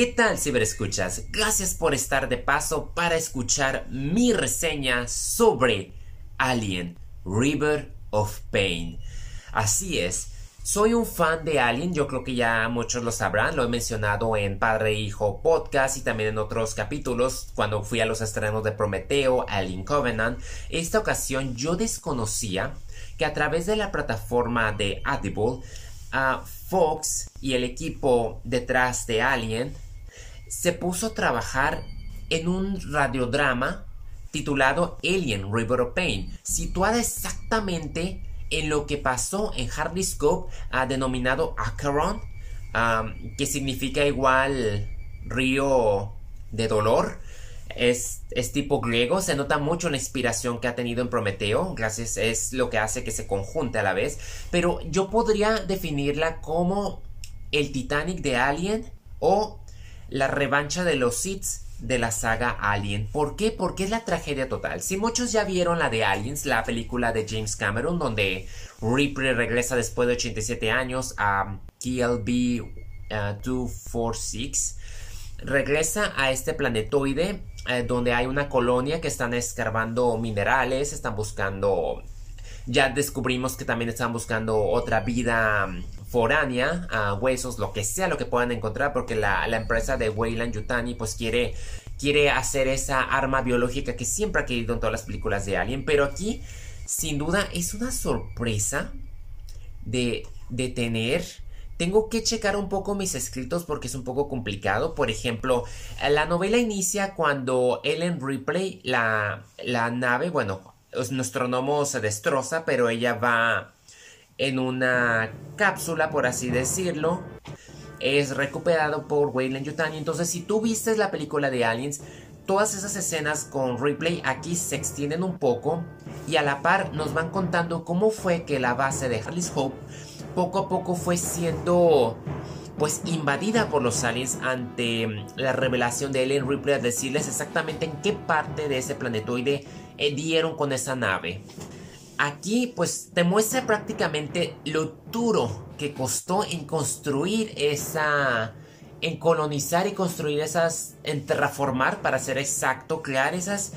¿Qué tal ciberescuchas? Gracias por estar de paso para escuchar mi reseña sobre Alien River of Pain. Así es, soy un fan de Alien, yo creo que ya muchos lo sabrán, lo he mencionado en Padre Hijo Podcast y también en otros capítulos cuando fui a los estrenos de Prometeo, Alien Covenant. Esta ocasión yo desconocía que a través de la plataforma de Audible, a Fox y el equipo detrás de Alien se puso a trabajar en un radiodrama titulado Alien River of Pain, situada exactamente en lo que pasó en Harley Scope, ah, denominado Acheron, que significa igual río de dolor. Es, es, tipo griego, se nota mucho la inspiración que ha tenido en Prometeo, gracias es lo que hace que se conjunte a la vez, pero yo podría definirla como el Titanic de Alien o la revancha de los Sith de la saga Alien. ¿Por qué? Porque es la tragedia total. Si muchos ya vieron la de Aliens, la película de James Cameron, donde Ripley regresa después de 87 años a KLB 246, uh, regresa a este planetoide eh, donde hay una colonia que están escarbando minerales, están buscando... Ya descubrimos que también están buscando otra vida foránea, huesos, lo que sea lo que puedan encontrar, porque la, empresa de Weyland Yutani pues quiere, quiere hacer esa arma biológica que siempre ha querido en todas las películas de Alien, pero aquí sin duda es una sorpresa de, de tener... Tengo que checar un poco mis escritos porque es un poco complicado. Por ejemplo, la novela inicia cuando Ellen Ripley, la, la nave, bueno, nuestro gnomo se destroza, pero ella va en una cápsula, por así decirlo. Es recuperado por Wayland Yutani. Entonces, si tú viste la película de Aliens, todas esas escenas con replay aquí se extienden un poco y a la par nos van contando cómo fue que la base de Harley's Hope poco a poco fue siendo pues invadida por los aliens ante la revelación de Ellen Ripley a decirles exactamente en qué parte de ese planetoide dieron con esa nave. Aquí pues te muestra prácticamente lo duro que costó en construir esa... en colonizar y construir esas... en terraformar para ser exacto, crear esas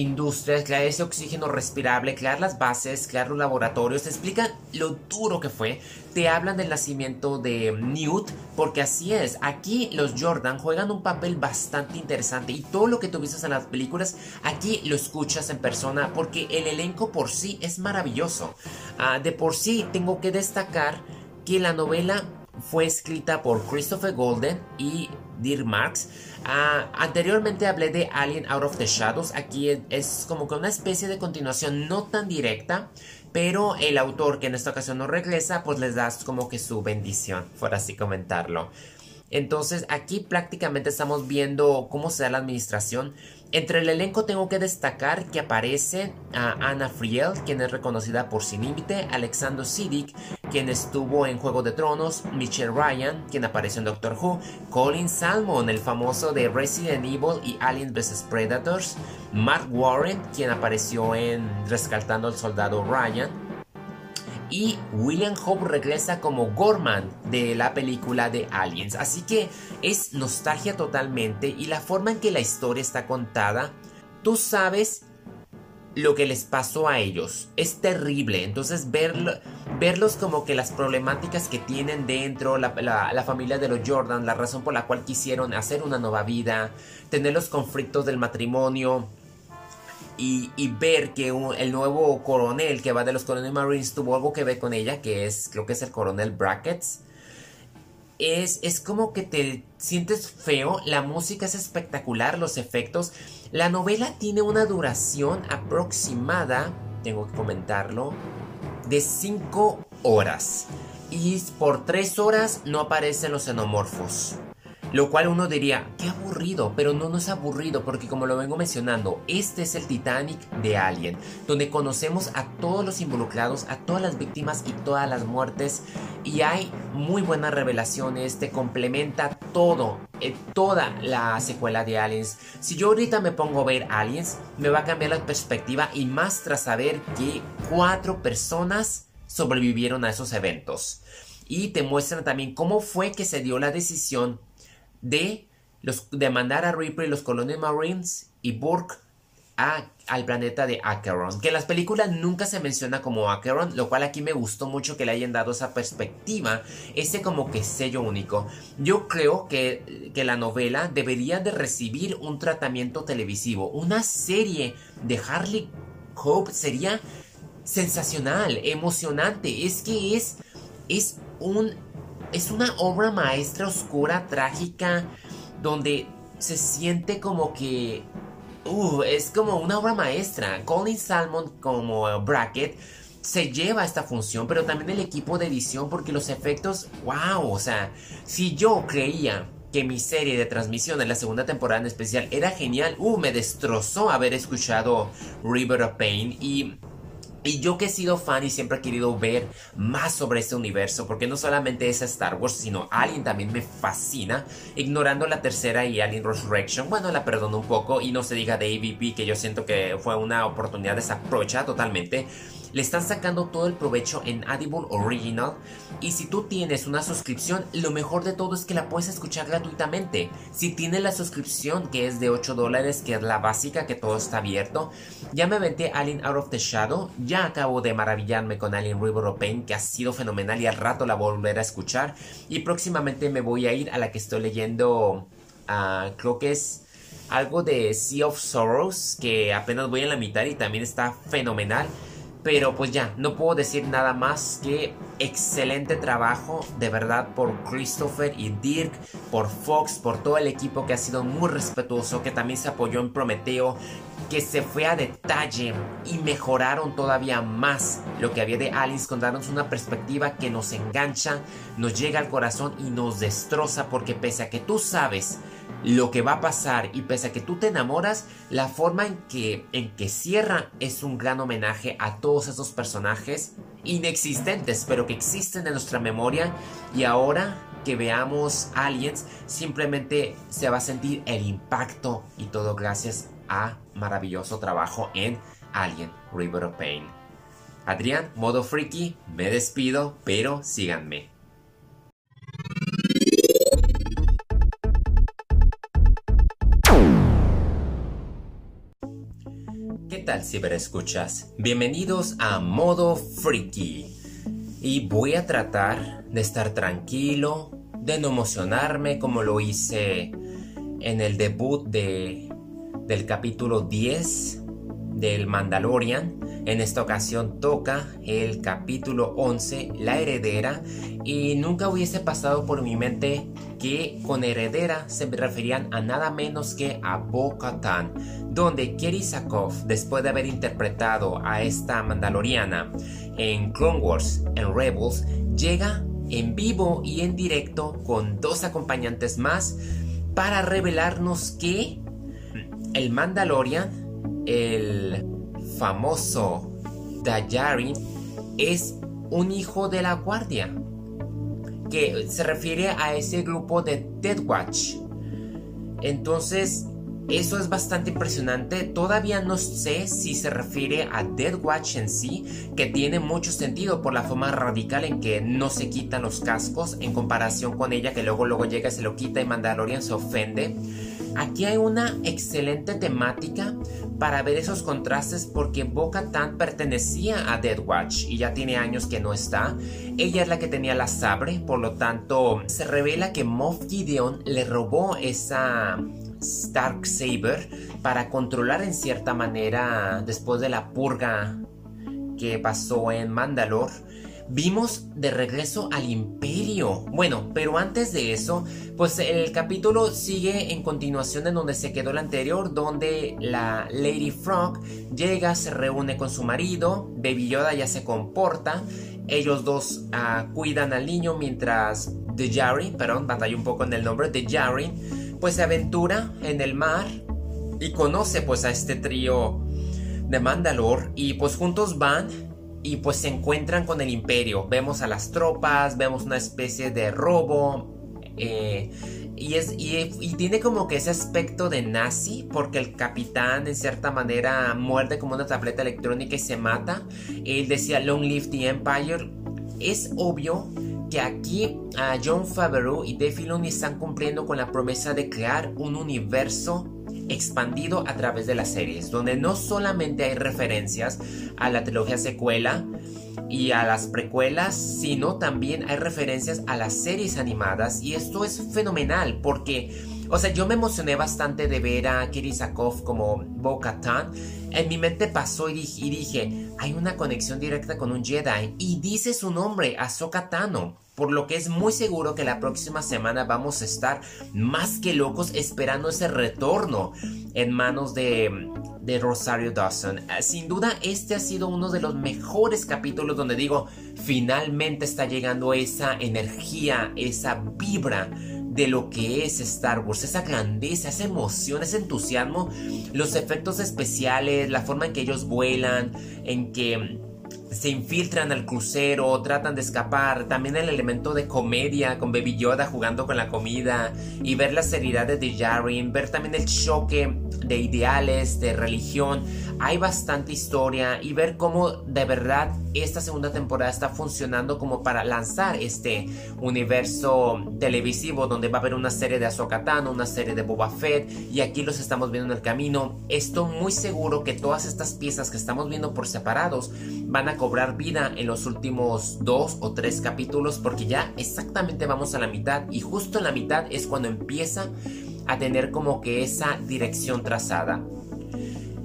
industrias, crear ese oxígeno respirable, crear las bases, crear los laboratorios, te explican lo duro que fue, te hablan del nacimiento de Newt, porque así es, aquí los Jordan juegan un papel bastante interesante y todo lo que tuviste en las películas, aquí lo escuchas en persona, porque el elenco por sí es maravilloso. Ah, de por sí tengo que destacar que la novela fue escrita por Christopher Golden y Dear Marx. Ah, anteriormente hablé de Alien Out of the Shadows. Aquí es, como que una especie de continuación no tan directa. Pero el autor que en esta ocasión no regresa, pues les das como que su bendición, por así comentarlo. Entonces aquí prácticamente estamos viendo cómo se da la administración. Entre el elenco tengo que destacar que aparece a Anna Friel, quien es reconocida por Sin Límite, Alexander Siddiq, quien estuvo en Juego de Tronos, Michelle Ryan, quien apareció en Doctor Who, Colin Salmon, el famoso de Resident Evil y Alien vs Predators, Mark Warren, quien apareció en Rescatando al Soldado Ryan, y William Hope regresa como Gorman de la película de Aliens. Así que es nostalgia totalmente y la forma en que la historia está contada, tú sabes lo que les pasó a ellos. Es terrible. Entonces verlos como que las problemáticas que tienen dentro, la, la, familia de los Jordan, la razón por la cual quisieron hacer una nueva vida, tener los conflictos del matrimonio, y, ver que el nuevo coronel que va de los Coronel Marines tuvo algo que ver con ella, que es, creo que es el coronel Brackets. Es, es como que te sientes feo, la música es espectacular, los efectos. La novela tiene una duración aproximada, tengo que comentarlo, de 5 horas. Y por 3 horas no aparecen los xenomorfos. Lo cual uno diría, qué aburrido, pero no, no es aburrido porque como lo vengo mencionando, este es el Titanic de Alien, donde conocemos a todos los involucrados, a todas las víctimas y todas las muertes y hay muy buenas revelaciones, te complementa todo, eh, toda la secuela de Aliens. Si yo ahorita me pongo a ver Aliens, me va a cambiar la perspectiva y más tras saber que cuatro personas sobrevivieron a esos eventos. Y te muestran también cómo fue que se dio la decisión de los, de mandar a Ripley los Colonial Marines y Burke al planeta de Acheron. Que en las películas nunca se menciona como Acheron, lo cual aquí me gustó mucho que le hayan dado esa perspectiva, ese como que sello único. Yo creo que, que la novela debería de recibir un tratamiento televisivo. Una serie de Harley Hope sería sensacional, emocionante. Es que es, es un, es una obra maestra oscura, trágica, donde se siente como que uh, es como una obra maestra. Colin Salmon como Bracket se lleva esta función, pero también el equipo de edición porque los efectos, wow, o sea, si yo creía que mi serie de transmisión en la segunda temporada en especial era genial, uh, me destrozó haber escuchado River of Pain y y yo que he sido fan y siempre he querido ver más sobre este universo, porque no solamente es Star Wars, sino Alien también me fascina, ignorando la tercera y Alien Resurrection, bueno, la perdono un poco y no se diga de AVP, que yo siento que fue una oportunidad desaprovechada totalmente, le están sacando todo el provecho en Audible Original. Y si tú tienes una suscripción, lo mejor de todo es que la puedes escuchar gratuitamente. Si tienes la suscripción que es de 8 dólares, que es la básica, que todo está abierto, ya me aventé Alien Out of the Shadow. Ya acabo de maravillarme con Alien River of Pain, que ha sido fenomenal y al rato la volveré a escuchar. Y próximamente me voy a ir a la que estoy leyendo, uh, creo que es algo de Sea of Sorrows, que apenas voy en la mitad y también está fenomenal. Pero pues ya, no puedo decir nada más que excelente trabajo, de verdad, por Christopher y Dirk, por Fox, por todo el equipo que ha sido muy respetuoso, que también se apoyó en Prometeo, que se fue a detalle y mejoraron todavía más lo que había de Alice, con darnos una perspectiva que nos engancha, nos llega al corazón y nos destroza, porque pese a que tú sabes lo que va a pasar y pese a que tú te enamoras, la forma en que, en que cierra es un gran homenaje a todos esos personajes inexistentes, pero que existen en nuestra memoria y ahora que veamos aliens, simplemente se va a sentir el impacto y todo gracias a maravilloso trabajo en Alien River of Pain. Adrián, modo freaky, me despido, pero síganme. Tal ciberescuchas? Bienvenidos a Modo Freaky. Y voy a tratar de estar tranquilo, de no emocionarme como lo hice en el debut de, del capítulo 10 del Mandalorian. En esta ocasión toca el capítulo 11, La heredera, y nunca hubiese pasado por mi mente que con heredera se referían a nada menos que a Bo-Katan, donde Kerry Sakov, después de haber interpretado a esta Mandaloriana en Clone Wars, en Rebels, llega en vivo y en directo con dos acompañantes más para revelarnos que el Mandalorian el famoso Dayarin es un hijo de la guardia que se refiere a ese grupo de Dead Watch. Entonces, eso es bastante impresionante. Todavía no sé si se refiere a Dead Watch en sí, que tiene mucho sentido por la forma radical en que no se quitan los cascos en comparación con ella que luego luego llega y se lo quita y Mandalorian se ofende. Aquí hay una excelente temática para ver esos contrastes porque Boca Tan pertenecía a Dead Watch y ya tiene años que no está. Ella es la que tenía la sabre, por lo tanto se revela que Moff Gideon le robó esa Stark Saber para controlar en cierta manera después de la purga que pasó en Mandalore vimos de regreso al imperio. Bueno, pero antes de eso, pues el capítulo sigue en continuación en donde se quedó el anterior, donde la Lady Frog llega, se reúne con su marido, Baby Yoda ya se comporta, ellos dos ah, cuidan al niño mientras The Jarry, perdón, batalla un poco en el nombre, The Jarry, pues se aventura en el mar y conoce pues a este trío de Mandalore y pues juntos van y pues se encuentran con el imperio. Vemos a las tropas, vemos una especie de robo. Eh, y, es, y, tiene como que ese aspecto de nazi, porque el capitán en cierta manera muerde como una tableta electrónica y se mata. Él decía Long Live the Empire. Es obvio que aquí John Favreau y Dave Filoni están cumpliendo con la promesa de crear un universo expandido a través de las series, donde no solamente hay referencias a la trilogía secuela y a las precuelas, sino también hay referencias a las series animadas y esto es fenomenal porque, o sea, yo me emocioné bastante de ver a Kirisakov como Bo-Katan. En mi mente pasó y dije, hay una conexión directa con un Jedi y dice su nombre, Ahsoka Tano por lo que es muy seguro que la próxima semana vamos a estar más que locos esperando ese retorno en manos de, de Rosario Dawson. Eh, sin duda, este ha sido uno de los mejores capítulos donde digo, finalmente está llegando esa energía, esa vibra de lo que es Star Wars, esa grandeza, esa emoción, ese entusiasmo, los efectos especiales, la forma en que ellos vuelan, en que se infiltran al crucero, tratan de escapar, también el elemento de comedia con Baby Yoda jugando con la comida y ver la seriedad de Djarin, ver también el choque de ideales, de religión, hay bastante historia y ver cómo de verdad esta segunda temporada está funcionando como para lanzar este universo televisivo donde va a haber una serie de Ahsoka Tano, una serie de Boba Fett y aquí los estamos viendo en el camino. Estoy muy seguro que todas estas piezas que estamos viendo por separados van a cobrar vida en los últimos dos o tres capítulos porque ya exactamente vamos a la mitad y justo en la mitad es cuando empieza a tener como que esa dirección trazada.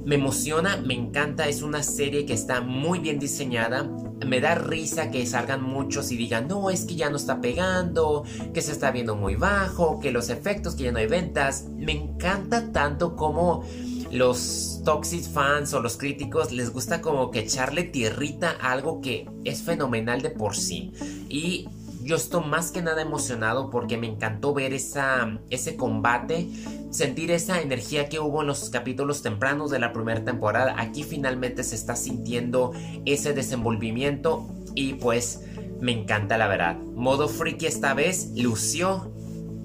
Me emociona, me encanta, es una serie que está muy bien diseñada. Me da risa que salgan muchos y digan, no, es que ya no está pegando, que se está viendo muy bajo, que los efectos, que ya no hay ventas. Me encanta tanto como los toxic fans o los críticos les gusta como que echarle tierrita a algo que es fenomenal de por sí. Y yo estoy más que nada emocionado porque me encantó ver esa, ese combate, sentir esa energía que hubo en los capítulos tempranos de la primera temporada. Aquí finalmente se está sintiendo ese desenvolvimiento y pues me encanta la verdad. Modo Freaky esta vez lució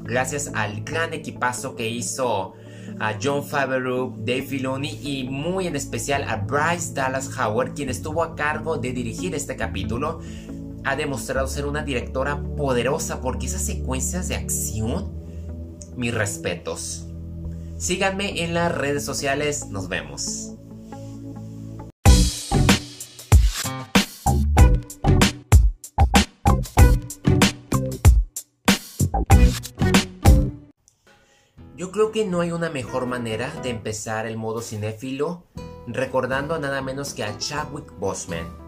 gracias al gran equipazo que hizo a John Favreau, Dave Filoni y muy en especial a Bryce Dallas Howard, quien estuvo a cargo de dirigir este capítulo ha demostrado ser una directora poderosa porque esas secuencias de acción, mis respetos. Síganme en las redes sociales, nos vemos. Yo creo que no hay una mejor manera de empezar el modo cinéfilo recordando nada menos que a Chadwick Boseman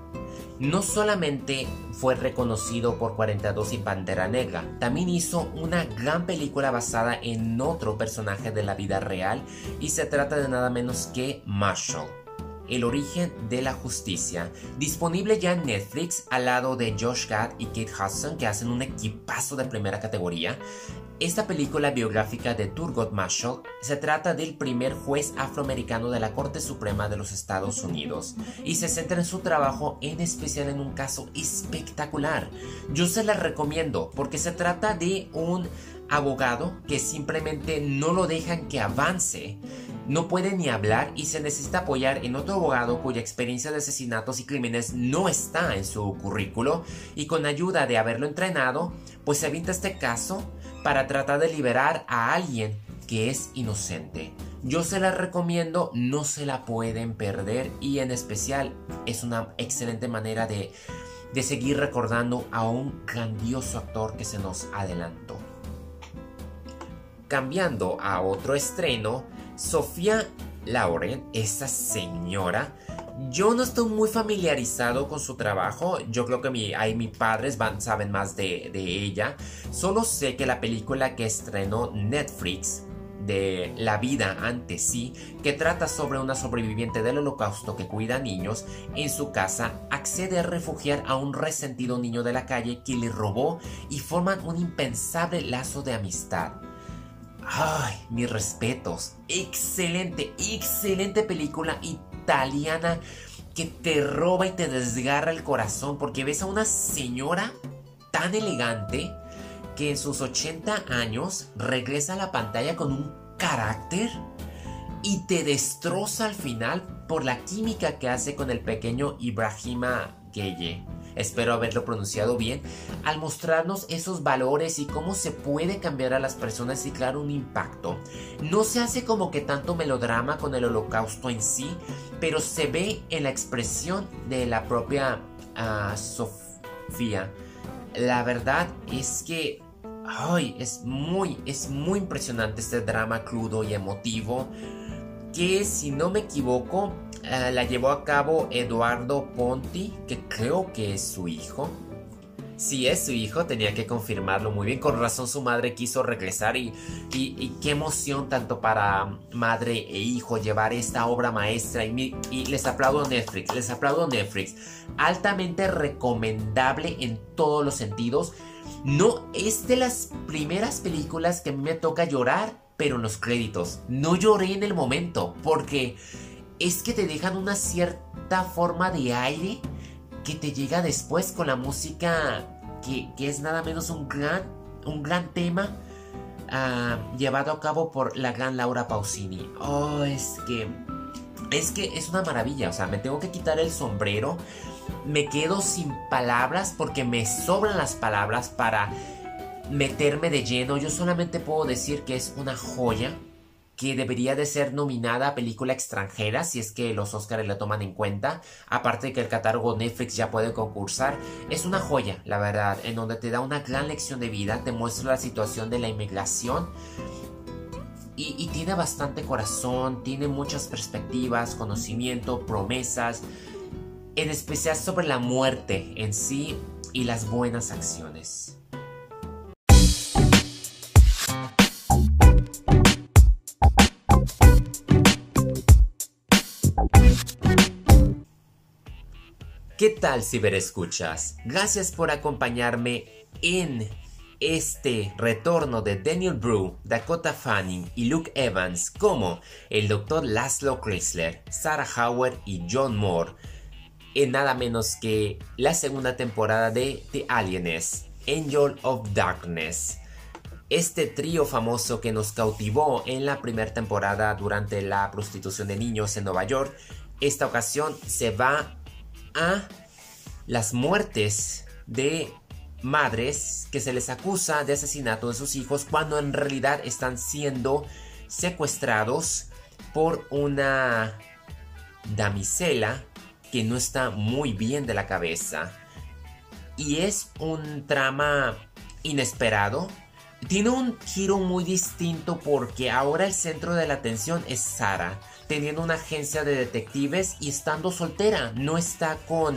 no solamente fue reconocido por 42 y Pantera Negra, también hizo una gran película basada en otro personaje de la vida real y se trata de nada menos que Marshall. El origen de la justicia, disponible ya en Netflix al lado de Josh Gad y Kate Hudson que hacen un equipazo de primera categoría. Esta película biográfica de Turgot Marshall se trata del primer juez afroamericano de la Corte Suprema de los Estados Unidos y se centra en su trabajo en especial en un caso espectacular. Yo se la recomiendo porque se trata de un abogado que simplemente no lo dejan que avance, no puede ni hablar y se necesita apoyar en otro abogado cuya experiencia de asesinatos y crímenes no está en su currículo y con ayuda de haberlo entrenado, pues se evita este caso para tratar de liberar a alguien que es inocente. Yo se la recomiendo, no se la pueden perder y en especial es una excelente manera de, de seguir recordando a un grandioso actor que se nos adelantó. Cambiando a otro estreno, Sofía Lauren, esa señora, yo no estoy muy familiarizado con su trabajo. Yo creo que mi, ahí mis padres van, saben más de, de ella. Solo sé que la película que estrenó Netflix de La vida ante sí, que trata sobre una sobreviviente del holocausto que cuida a niños, en su casa accede a refugiar a un resentido niño de la calle que le robó y forman un impensable lazo de amistad. Ay, mis respetos. Excelente, excelente película italiana que te roba y te desgarra el corazón porque ves a una señora tan elegante que en sus 80 años regresa a la pantalla con un carácter y te destroza al final por la química que hace con el pequeño Ibrahima Geye. Espero haberlo pronunciado bien, al mostrarnos esos valores y cómo se puede cambiar a las personas y crear un impacto. No se hace como que tanto melodrama con el holocausto en sí, pero se ve en la expresión de la propia ah, Sofía. La verdad es que Ay, es muy, es muy impresionante este drama crudo y emotivo que si no me equivoco la llevó a cabo Eduardo Ponti, que creo que es su hijo. Si es su hijo, tenía que confirmarlo muy bien. Con razón su madre quiso regresar y, y, qué emoción tanto para madre e hijo llevar esta obra maestra. Y, y les aplaudo Netflix, les aplaudo Netflix. Altamente recomendable en todos los sentidos. No es de las primeras películas que me toca llorar, pero en los créditos. No lloré en el momento, porque es que te dejan una cierta forma de aire que te llega después con la música que, es nada menos un gran, un gran tema ah, llevado a cabo por la gran Laura Pausini. Oh, es que... Es que es una maravilla, o sea, me tengo que quitar el sombrero me quedo sin palabras porque me sobran las palabras para meterme de lleno. Yo solamente puedo decir que es una joya que debería de ser nominada a película extranjera si es que los Oscars la toman en cuenta. Aparte de que el catálogo Netflix ya puede concursar. Es una joya, la verdad, en donde te da una gran lección de vida, te muestra la situación de la inmigración. Y, y tiene bastante corazón, tiene muchas perspectivas, conocimiento, promesas en especial sobre la muerte en sí y las buenas acciones. ¿Qué tal ciberescuchas? Gracias por acompañarme en este retorno de Daniel Brew, Dakota Fanning y Luke Evans como el Dr. Laszlo Chrysler, Sarah Howard y John Moore en nada menos que la segunda temporada de The Alienist, Angel of Darkness. Este trío famoso que nos cautivó en la primera temporada durante la prostitución de niños en Nueva York, esta ocasión se va a las muertes de madres que se les acusa de asesinato de sus hijos cuando en realidad están siendo secuestrados por una damisela que no está muy bien de la cabeza. Y es un trama inesperado. Tiene un giro muy distinto porque ahora el centro de la atención es Sara, teniendo una agencia de detectives y estando soltera. No está con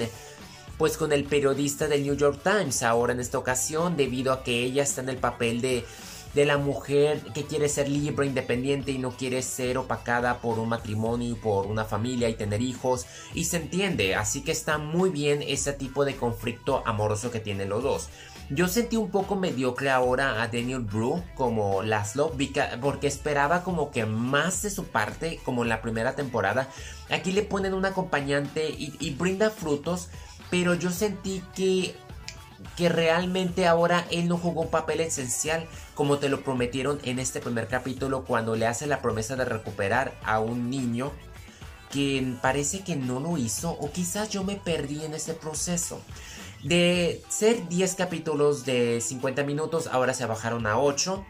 pues con el periodista del New York Times ahora en esta ocasión debido a que ella está en el papel de de la mujer que quiere ser libre, independiente y no quiere ser opacada por un matrimonio y por una familia y tener hijos. Y se entiende, así que está muy bien ese tipo de conflicto amoroso que tienen los dos. Yo sentí un poco mediocre ahora a Daniel Brew como Laszlo porque esperaba como que más de su parte como en la primera temporada. Aquí le ponen un acompañante y, y brinda frutos, pero yo sentí que que realmente ahora él no jugó un papel esencial como te lo prometieron en este primer capítulo cuando le hace la promesa de recuperar a un niño que parece que no lo hizo o quizás yo me perdí en ese proceso. De ser 10 capítulos de 50 minutos ahora se bajaron a 8.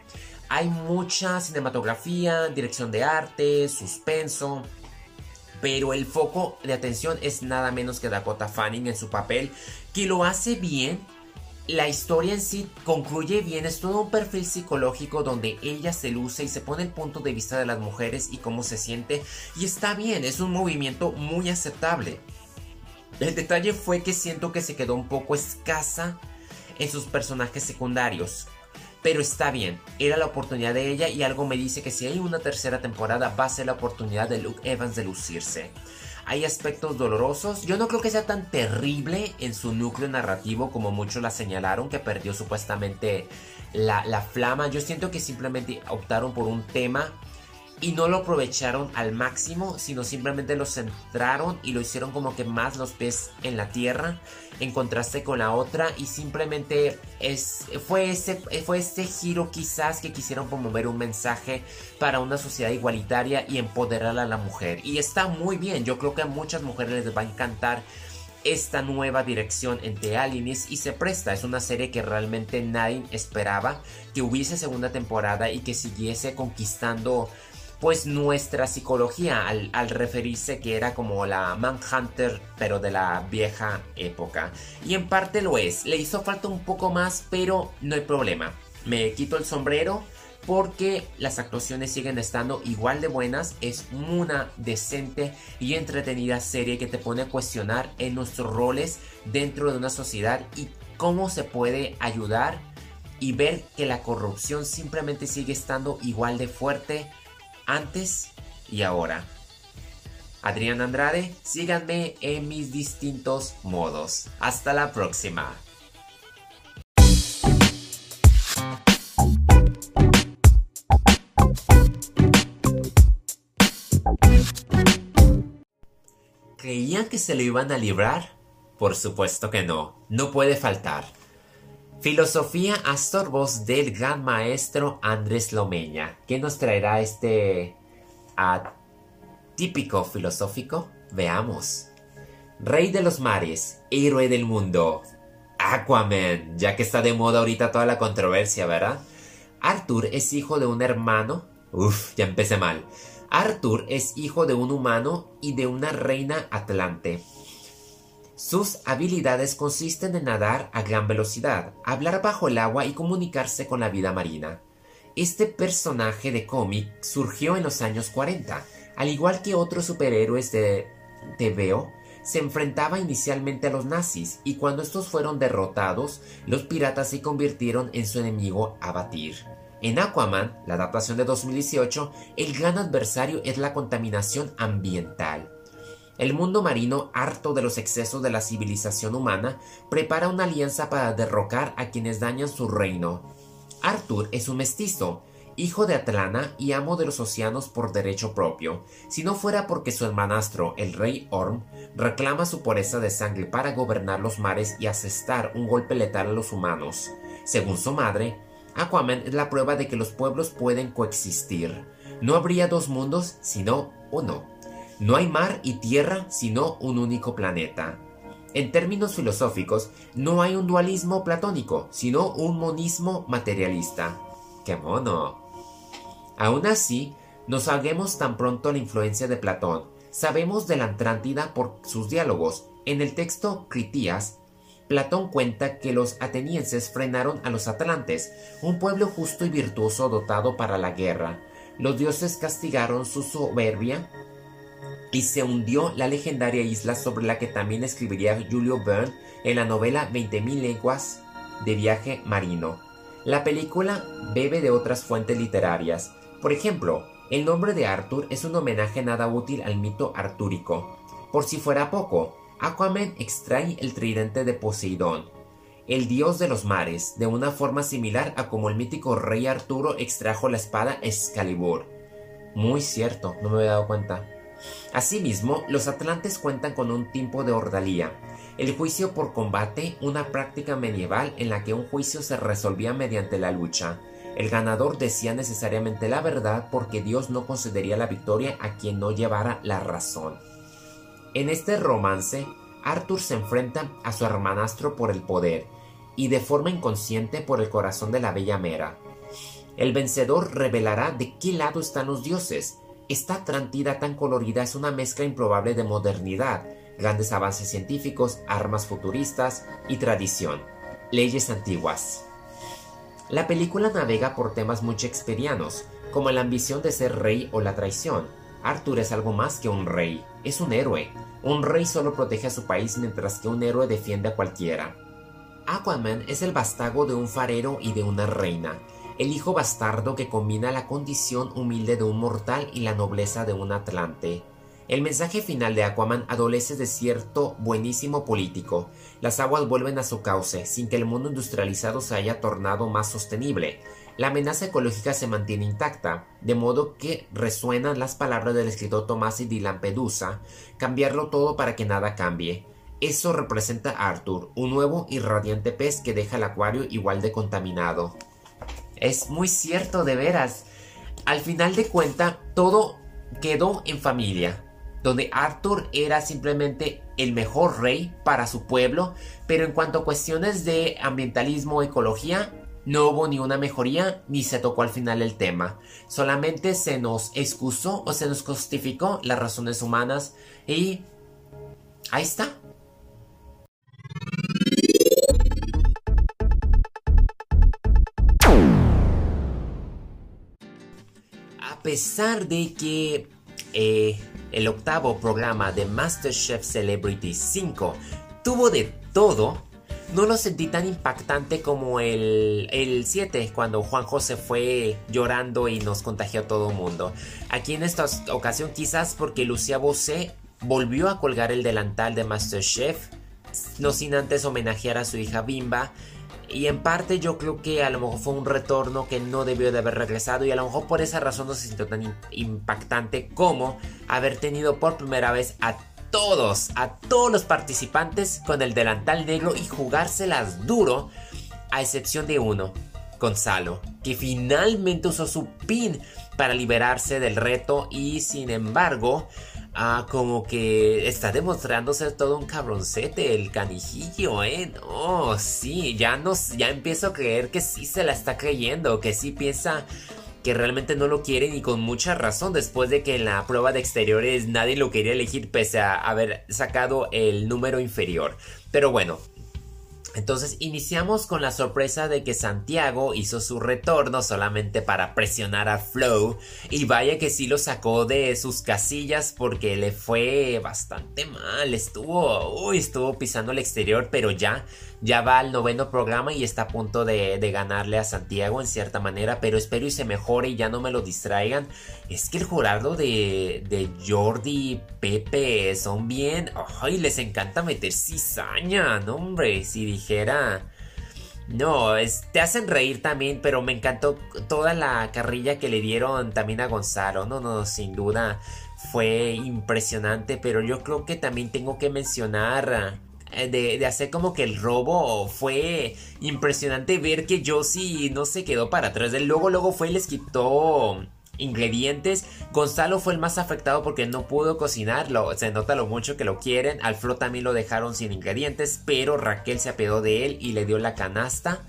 Hay mucha cinematografía, dirección de arte, suspenso, pero el foco de atención es nada menos que Dakota Fanning en su papel, que lo hace bien la historia en sí concluye bien, es todo un perfil psicológico donde ella se luce y se pone el punto de vista de las mujeres y cómo se siente y está bien, es un movimiento muy aceptable. El detalle fue que siento que se quedó un poco escasa en sus personajes secundarios. Pero está bien, era la oportunidad de ella y algo me dice que si hay una tercera temporada va a ser la oportunidad de Luke Evans de lucirse. Hay aspectos dolorosos. Yo no creo que sea tan terrible en su núcleo narrativo como muchos la señalaron, que perdió supuestamente la, la flama. Yo siento que simplemente optaron por un tema y no lo aprovecharon al máximo, sino simplemente lo centraron y lo hicieron como que más los pies en la tierra en contraste con la otra y simplemente es, fue, ese, fue este giro quizás que quisieron promover un mensaje para una sociedad igualitaria y empoderar a la mujer y está muy bien, yo creo que a muchas mujeres les va a encantar esta nueva dirección entre Aliens y se presta. Es una serie que realmente nadie esperaba que hubiese segunda temporada y que siguiese conquistando pues nuestra psicología al, referirse que era como la Manhunter pero de la vieja época. Y en parte lo es, le hizo falta un poco más pero no hay problema. Me quito el sombrero porque las actuaciones siguen estando igual de buenas. Es una decente y entretenida serie que te pone a cuestionar en nuestros roles dentro de una sociedad y cómo se puede ayudar y ver que la corrupción simplemente sigue estando igual de fuerte antes y ahora. Adrián Andrade, síganme en mis distintos modos. Hasta la próxima. ¿Creían que se lo iban a librar? Por supuesto que no, no puede faltar. Filosofía a sorbos del gran maestro Andrés Lomeña. ¿Qué nos traerá este típico filosófico? Veamos. Rey de los mares, héroe del mundo. Aquaman, ya que está de moda ahorita toda la controversia, ¿verdad? Arthur es hijo de un hermano. Uf, ya empecé mal. Arthur es hijo de un humano y de una reina atlante. Sus habilidades consisten en nadar a gran velocidad, hablar bajo el agua y comunicarse con la vida marina. Este personaje de cómic surgió en los años 40, al igual que otros superhéroes de TVO, se enfrentaba inicialmente a los nazis y cuando estos fueron derrotados, los piratas se convirtieron en su enemigo a batir. En Aquaman, la adaptación de 2018, el gran adversario es la contaminación ambiental. El mundo marino, harto de los excesos de la civilización humana, prepara una alianza para derrocar a quienes dañan su reino. Arthur es un mestizo, hijo de Atlana y amo de los océanos por derecho propio, si no fuera porque su hermanastro, el rey Orm, reclama su pureza de sangre para gobernar los mares y asestar un golpe letal a los humanos. Según su madre, Aquaman es la prueba de que los pueblos pueden coexistir. No habría dos mundos, sino uno. No hay mar y tierra sino un único planeta. En términos filosóficos, no hay un dualismo platónico, sino un monismo materialista. ¡Qué mono! Aún así, nos salguemos tan pronto la influencia de Platón. Sabemos de la Atlántida por sus diálogos. En el texto Critías, Platón cuenta que los atenienses frenaron a los atlantes, un pueblo justo y virtuoso dotado para la guerra. Los dioses castigaron su soberbia y se hundió la legendaria isla sobre la que también escribiría Julio Verne en la novela 20.000 leguas de viaje marino. La película bebe de otras fuentes literarias. Por ejemplo, el nombre de Arthur es un homenaje nada útil al mito artúrico. Por si fuera poco, Aquaman extrae el tridente de Poseidón, el dios de los mares, de una forma similar a como el mítico rey Arturo extrajo la espada Excalibur. Muy cierto, no me había dado cuenta. Asimismo, los atlantes cuentan con un tiempo de ordalía, el juicio por combate, una práctica medieval en la que un juicio se resolvía mediante la lucha. El ganador decía necesariamente la verdad porque Dios no concedería la victoria a quien no llevara la razón. En este romance, Arthur se enfrenta a su hermanastro por el poder y de forma inconsciente por el corazón de la bella Mera. El vencedor revelará de qué lado están los dioses esta Atlantida tan colorida es una mezcla improbable de modernidad, grandes avances científicos, armas futuristas y tradición. Leyes antiguas. La película navega por temas muy shakespearianos, como la ambición de ser rey o la traición. Arthur es algo más que un rey, es un héroe. Un rey solo protege a su país mientras que un héroe defiende a cualquiera. Aquaman es el bastago de un farero y de una reina, el hijo bastardo que combina la condición humilde de un mortal y la nobleza de un atlante. El mensaje final de Aquaman adolece de cierto buenísimo político. Las aguas vuelven a su cauce, sin que el mundo industrializado se haya tornado más sostenible. La amenaza ecológica se mantiene intacta, de modo que resuenan las palabras del escritor Tomasi di Lampedusa, cambiarlo todo para que nada cambie. Eso representa a Arthur, un nuevo y radiante pez que deja el acuario igual de contaminado. Es muy cierto, de veras. Al final de cuenta, todo quedó en familia. donde Arthur era simplemente el mejor rey para su pueblo, pero en cuanto a cuestiones de ambientalismo o ecología, no hubo ni una mejoría ni se tocó al final el tema. Solamente se nos excusó o se nos justificó las razones humanas y ahí está. Pesar de que eh, el octavo programa de MasterChef Celebrity 5 tuvo de todo, no lo sentí tan impactante como el, el 7, cuando Juan José fue llorando y nos contagió a todo mundo. Aquí en esta ocasión quizás porque Lucía Bosé volvió a colgar el delantal de Masterchef, no sin antes homenajear a su hija Bimba. Y en parte yo creo que a lo mejor fue un retorno que no debió de haber regresado y a lo mejor por esa razón no se sintió tan impactante como haber tenido por primera vez a todos, a todos los participantes con el delantal negro y jugárselas duro, a excepción de uno, Gonzalo, que finalmente usó su pin para liberarse del reto y sin embargo, ah, como que está demostrando ser todo un cabroncete el canijillo, ¿eh? No, sí, ya, no, ya empiezo a creer que sí se la está creyendo, que sí piensa que realmente no lo quieren y con mucha razón después de que en la prueba de exteriores nadie lo quería elegir pese a haber sacado el número inferior. Pero bueno, entonces iniciamos con la sorpresa de que Santiago hizo su retorno solamente para presionar a Flow y vaya que sí lo sacó de sus casillas porque le fue bastante mal, estuvo, uy, estuvo pisando el exterior pero ya ya va al noveno programa y está a punto de, ganarle a Santiago en cierta manera, pero espero y se mejore y ya no me lo distraigan. Es que el jurado de, de Jordi, Pepe son bien... ¡Ay! Les encanta meter cizaña, no hombre, si dijera... No, te hacen reír también, pero me encantó toda la carrilla que le dieron también a Gonzalo. No, no, sin duda fue impresionante, pero yo creo que también tengo que mencionar eh, de, hacer como que el robo fue impresionante ver que Josie no se quedó para atrás. Luego, luego fue y les quitó ingredientes. Gonzalo fue el más afectado porque no pudo cocinarlo. Se nota lo mucho que lo quieren. Al Flo también lo dejaron sin ingredientes. Pero Raquel se apedó de él y le dio la canasta.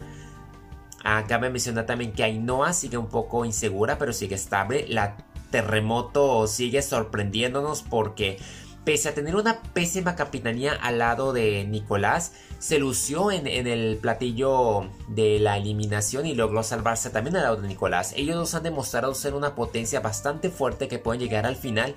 Acá me menciona también que Ainhoa sigue un poco insegura, pero sigue estable. La terremoto sigue sorprendiéndonos porque Pese a tener una pésima capitanía al lado de Nicolás, se lució en, el platillo de la eliminación y logró salvarse también al lado de Nicolás. Ellos dos han demostrado ser una potencia bastante fuerte que pueden llegar al final,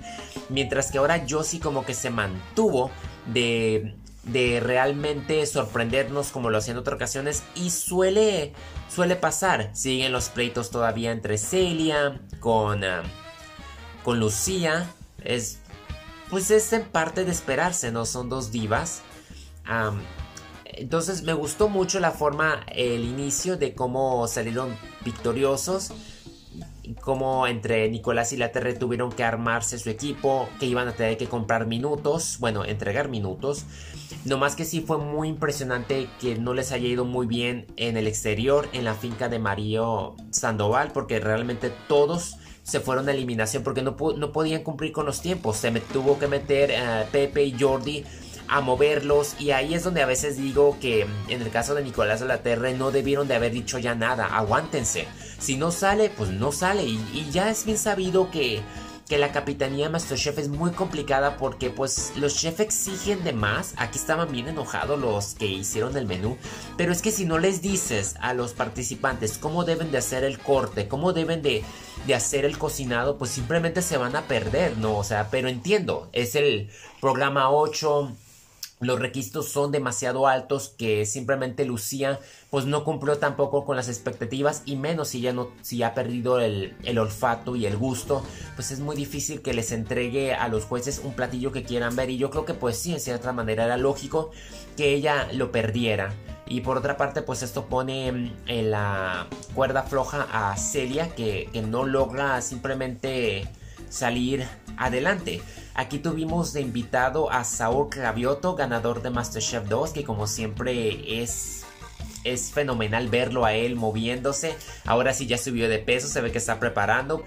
mientras que ahora Josie como que se mantuvo de, de realmente sorprendernos como lo hacía en otras ocasiones y suele, suele pasar. Siguen los pleitos todavía entre Celia con, ah, con Lucía. Es pues es en parte de esperarse, ¿no? Son dos divas. entonces me gustó mucho la forma, el inicio de cómo salieron victoriosos. Cómo entre Nicolás y la Terre tuvieron que armarse su equipo, que iban a tener que comprar minutos, bueno, entregar minutos. No más que sí fue muy impresionante que no les haya ido muy bien en el exterior, en la finca de Mario Sandoval, porque realmente todos se fueron a eliminación porque no, no podían cumplir con los tiempos. Se me tuvo que meter eh, Pepe y Jordi a moverlos y ahí es donde a veces digo que mm, en el caso de Nicolás de la Terre no debieron de haber dicho ya nada, aguántense. Si no sale, pues no sale y ya es bien sabido que que la capitanía Masterchef es muy complicada porque pues los chefs exigen de más. Aquí estaban bien enojados los que hicieron el menú. Pero es que si no les dices a los participantes cómo deben de hacer el corte, cómo deben de, de hacer el cocinado, pues simplemente se van a perder, ¿no? O sea, pero entiendo, es el programa 8 los requisitos son demasiado altos que simplemente Lucía pues no cumplió tampoco con las expectativas y menos si ya no si ha perdido el, el, olfato y el gusto pues es muy difícil que les entregue a los jueces un platillo que quieran ver y yo creo que pues sí en cierta manera era lógico que ella lo perdiera y por otra parte pues esto pone en la cuerda floja a Celia que, que no logra simplemente salir adelante. Aquí tuvimos de invitado a Saúl Cravioto, ganador de MasterChef 2, que como siempre es es fenomenal verlo a él moviéndose. Ahora sí ya subió de peso, se ve que está preparando.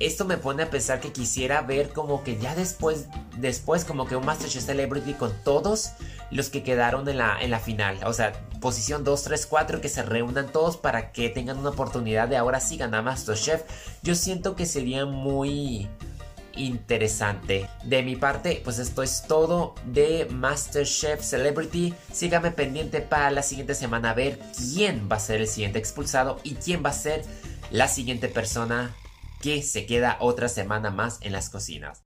esto me pone a pensar que quisiera ver como que ya después, después como que un Masterchef Celebrity con todos los que quedaron en la, en la final. O sea, posición 2, 3, 4, que se reúnan todos para que tengan una oportunidad de ahora sí ganar Masterchef. Yo siento que sería muy interesante. De mi parte, pues esto es todo de MasterChef Celebrity. Sígame pendiente para la siguiente semana a ver quién va a ser el siguiente expulsado y quién va a ser la siguiente persona que se queda otra semana más en las cocinas.